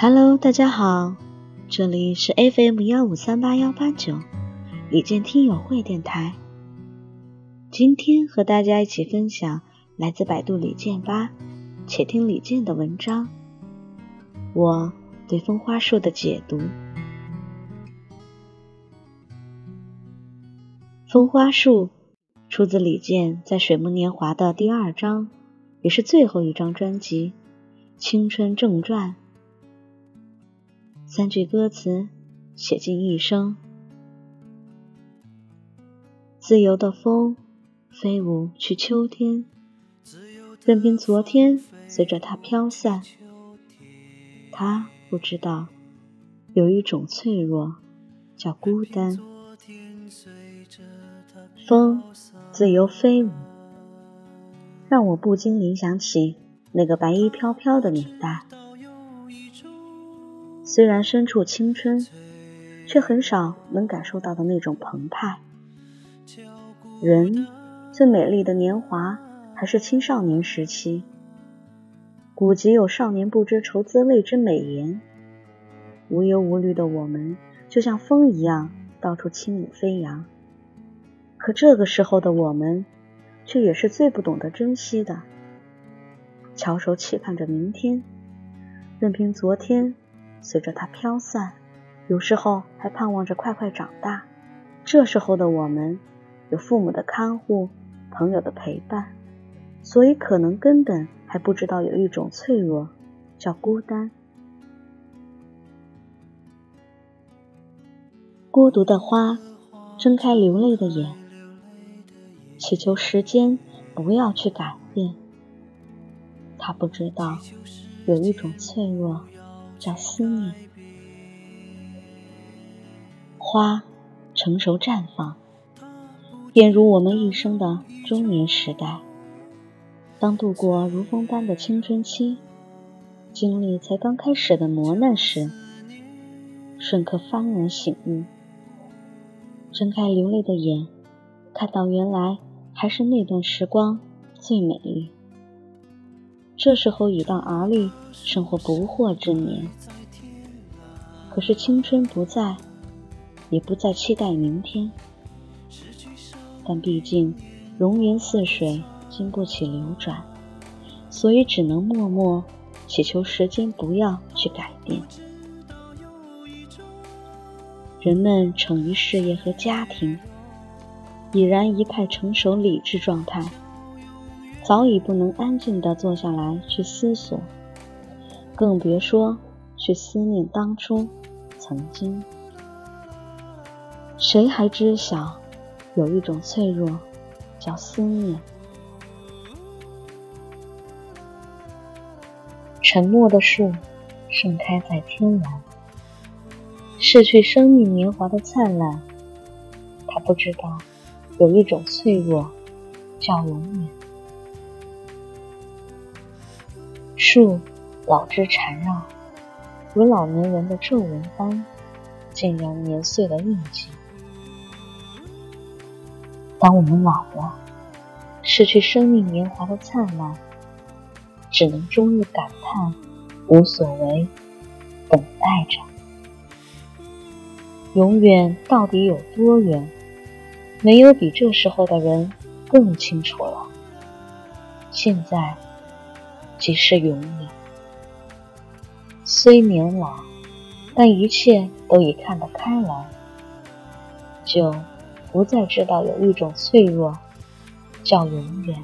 Hello，大家好，这里是 FM 幺五三八幺八九李健听友会电台。今天和大家一起分享来自百度李健吧，且听李健的文章。我对风花树的解读。风花树出自李健在《水木年华》的第二章，也是最后一张专辑《青春正传》。三句歌词写尽一生，自由的风飞舞去秋天，任凭昨天随着它飘散。他不知道，有一种脆弱叫孤单。风自由飞舞，让我不禁联想起那个白衣飘飘的年代。虽然身处青春，却很少能感受到的那种澎湃。人最美丽的年华还是青少年时期。古籍有“少年不知愁滋味”之美言，无忧无虑的我们就像风一样到处轻舞飞扬。可这个时候的我们，却也是最不懂得珍惜的。翘首企盼着明天，任凭昨天。随着它飘散，有时候还盼望着快快长大。这时候的我们，有父母的看护，朋友的陪伴，所以可能根本还不知道有一种脆弱，叫孤单。孤独的花，睁开流泪的眼，祈求时间不要去改变。他不知道，有一种脆弱。叫思念，花成熟绽放，便如我们一生的中年时代。当度过如风般的青春期，经历才刚开始的磨难时，瞬刻幡然醒悟，睁开流泪的眼，看到原来还是那段时光最美丽。这时候已到而立、生活不惑之年，可是青春不在，也不再期待明天。但毕竟容颜似水，经不起流转，所以只能默默祈求时间不要去改变。人们逞于事业和家庭，已然一派成熟理智状态。早已不能安静地坐下来去思索，更别说去思念当初、曾经。谁还知晓，有一种脆弱，叫思念。沉默的树，盛开在天蓝，逝去生命年华的灿烂。他不知道，有一种脆弱，叫永远。树老枝缠绕，如老年人的皱纹般，竟然年岁的印记。当我们老了，失去生命年华的灿烂，只能终日感叹，无所为，等待着。永远到底有多远？没有比这时候的人更清楚了。现在。即是永远。虽年老，但一切都已看得开来，就不再知道有一种脆弱，叫永远。